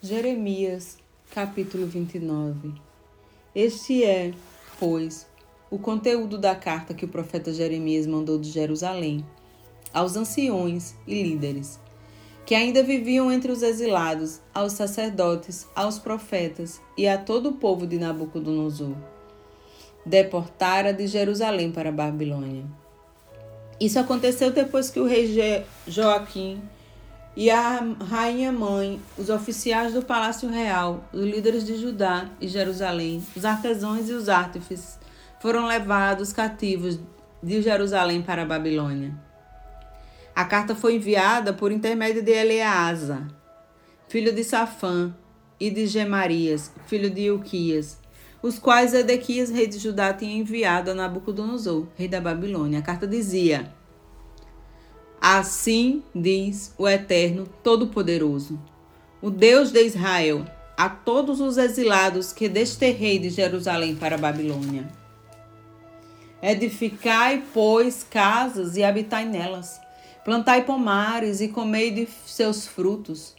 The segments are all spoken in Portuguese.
Jeremias, capítulo 29. Este é, pois, o conteúdo da carta que o profeta Jeremias mandou de Jerusalém aos anciões e líderes que ainda viviam entre os exilados, aos sacerdotes, aos profetas e a todo o povo de Nabucodonosor. Deportara de Jerusalém para a Babilônia. Isso aconteceu depois que o rei Joaquim e a rainha mãe, os oficiais do palácio real, os líderes de Judá e Jerusalém, os artesãos e os artífices foram levados cativos de Jerusalém para a Babilônia. A carta foi enviada por intermédio de Eleasa, filho de Safã, e de Gemarias, filho de Ilquias, os quais Edequias, rei de Judá, tinha enviado a Nabucodonosor, rei da Babilônia. A carta dizia: Assim diz o Eterno Todo-Poderoso, o Deus de Israel, a todos os exilados que desterrei de Jerusalém para a Babilônia. Edificai, pois, casas e habitai nelas. Plantai pomares e comei de seus frutos.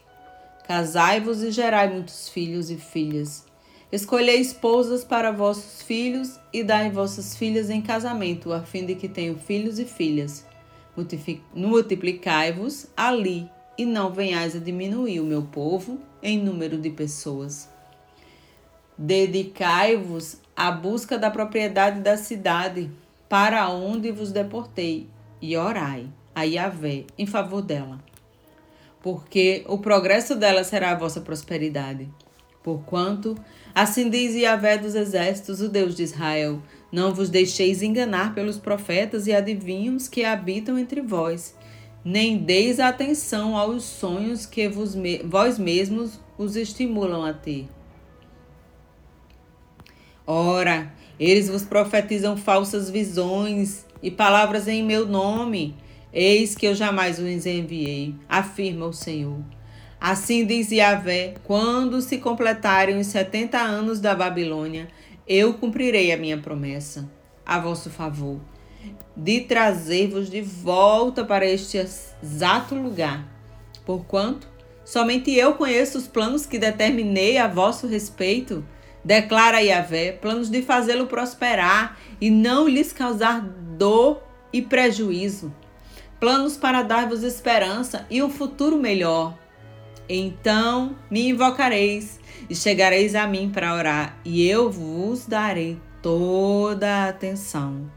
Casai-vos e gerai muitos filhos e filhas. Escolhei esposas para vossos filhos e dai vossas filhas em casamento, a fim de que tenham filhos e filhas multiplicai-vos ali e não venhais a diminuir o meu povo em número de pessoas. Dedicai-vos à busca da propriedade da cidade, para onde vos deportei, e orai a Yahvé em favor dela. Porque o progresso dela será a vossa prosperidade. Porquanto, assim diz Yahvé dos exércitos, o Deus de Israel, não vos deixeis enganar pelos profetas e adivinhos que habitam entre vós, nem deis atenção aos sonhos que vos, vós mesmos os estimulam a ter. Ora, eles vos profetizam falsas visões e palavras em meu nome. Eis que eu jamais os enviei, afirma o Senhor. Assim diz Yahvé: quando se completarem os setenta anos da Babilônia, eu cumprirei a minha promessa a vosso favor, de trazer-vos de volta para este exato lugar. Porquanto somente eu conheço os planos que determinei a vosso respeito, declara Yahvé, planos de fazê-lo prosperar e não lhes causar dor e prejuízo, planos para dar-vos esperança e um futuro melhor. Então me invocareis e chegareis a mim para orar, e eu vos darei toda a atenção.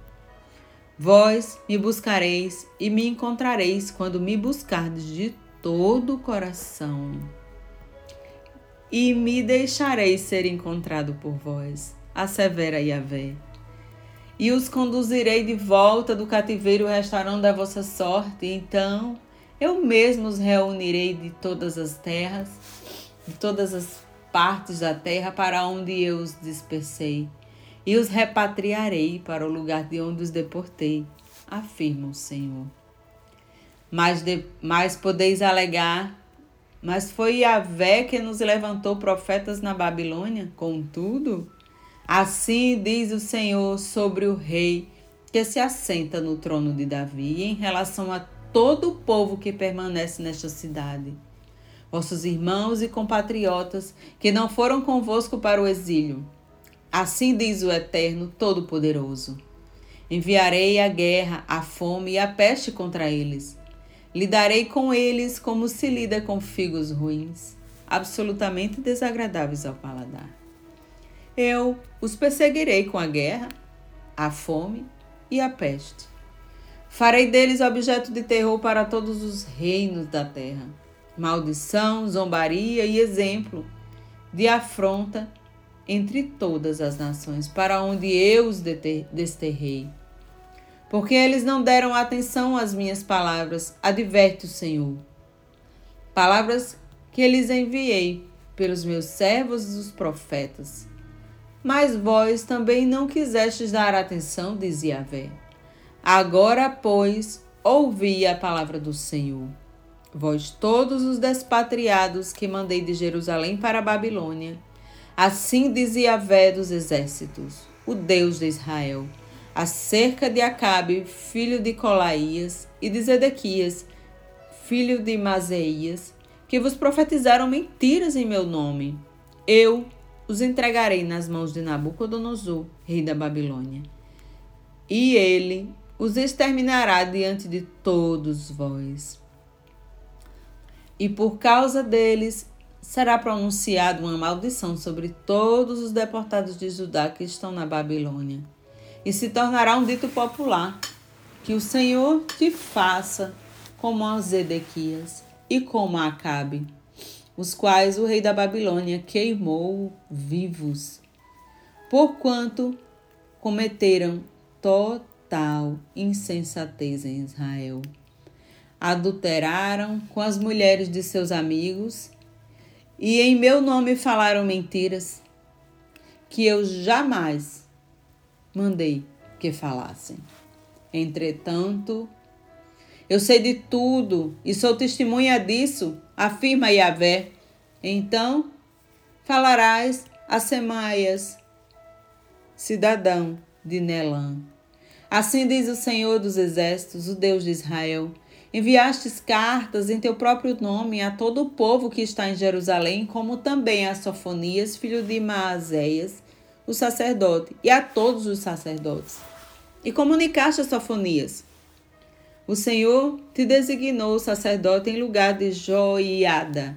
Vós me buscareis e me encontrareis quando me buscardes de todo o coração. E me deixareis ser encontrado por vós, assevera Yahvé. E os conduzirei de volta do cativeiro restaurando da vossa sorte, então eu mesmo os reunirei de todas as terras, de todas as partes da terra para onde eu os dispersei, e os repatriarei para o lugar de onde os deportei, afirma o Senhor. Mas, de, mas podeis alegar, mas foi Yahvé que nos levantou profetas na Babilônia? Contudo, assim diz o Senhor sobre o rei que se assenta no trono de Davi em relação a todo o povo que permanece nesta cidade vossos irmãos e compatriotas que não foram convosco para o exílio. Assim diz o Eterno Todo-Poderoso: Enviarei a guerra, a fome e a peste contra eles. Lidarei com eles como se lida com figos ruins, absolutamente desagradáveis ao paladar. Eu os perseguirei com a guerra, a fome e a peste. Farei deles objeto de terror para todos os reinos da terra maldição, zombaria e exemplo de afronta entre todas as nações, para onde eu os desterrei. Porque eles não deram atenção às minhas palavras, adverte o Senhor. Palavras que eles enviei pelos meus servos os profetas. Mas vós também não quisestes dar atenção, dizia Vé. Agora, pois, ouvi a palavra do Senhor. Vós todos os despatriados que mandei de Jerusalém para a Babilônia, assim dizia Vé dos exércitos, o Deus de Israel, acerca de Acabe, filho de Colaías, e de Zedequias, filho de Mazeias, que vos profetizaram mentiras em meu nome. Eu os entregarei nas mãos de Nabucodonosor, rei da Babilônia. E ele os exterminará diante de todos vós. E por causa deles será pronunciada uma maldição sobre todos os deportados de Judá que estão na Babilônia. E se tornará um dito popular: que o Senhor te faça como a Zedequias e como a Acabe, os quais o rei da Babilônia queimou vivos, porquanto cometeram total insensatez em Israel. Adulteraram com as mulheres de seus amigos e em meu nome falaram mentiras que eu jamais mandei que falassem. Entretanto, eu sei de tudo e sou testemunha disso, afirma Yahvé. Então falarás a Semaias, cidadão de Nelã. Assim diz o Senhor dos Exércitos, o Deus de Israel. Enviastes cartas em teu próprio nome a todo o povo que está em Jerusalém, como também a Sofonias, filho de Maazéias, o sacerdote, e a todos os sacerdotes. E comunicaste a Sofonias. O Senhor te designou sacerdote em lugar de Joiada,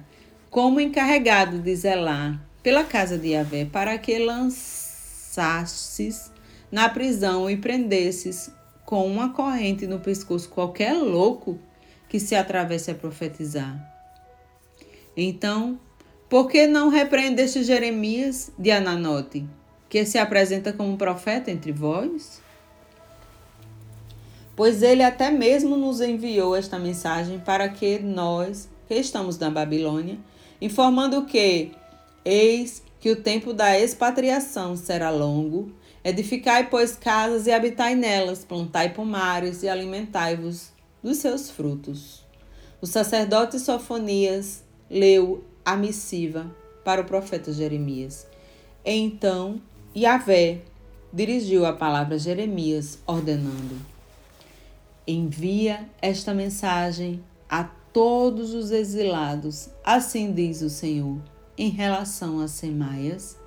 como encarregado de zelar pela casa de Yahvé, para que lançasses na prisão e prendesses com uma corrente no pescoço qualquer louco que se atravesse a profetizar. Então, por que não repreendeste Jeremias de Ananote, que se apresenta como profeta entre vós? Pois ele até mesmo nos enviou esta mensagem para que nós, que estamos na Babilônia, informando que, eis que o tempo da expatriação será longo, edificai, pois, casas e habitai nelas, plantai pomares e alimentai-vos dos seus frutos. O sacerdote Sofonias leu a missiva para o profeta Jeremias. Então, Yahvé dirigiu a palavra a Jeremias, ordenando: Envia esta mensagem a todos os exilados, assim diz o Senhor, em relação a Semaias,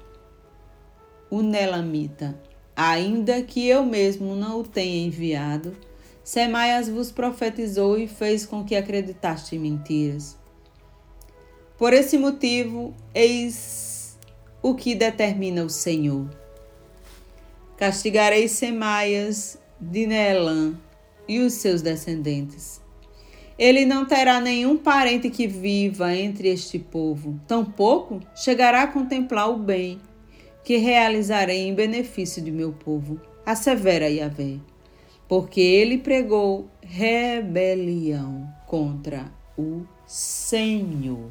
o Nelamita, ainda que eu mesmo não o tenha enviado Semaias vos profetizou e fez com que acreditaste em mentiras. Por esse motivo, eis o que determina o Senhor. Castigarei Semaias de Nelã e os seus descendentes. Ele não terá nenhum parente que viva entre este povo, tampouco chegará a contemplar o bem que realizarei em benefício de meu povo. Assevera Yahvé porque ele pregou rebelião contra o Senhor.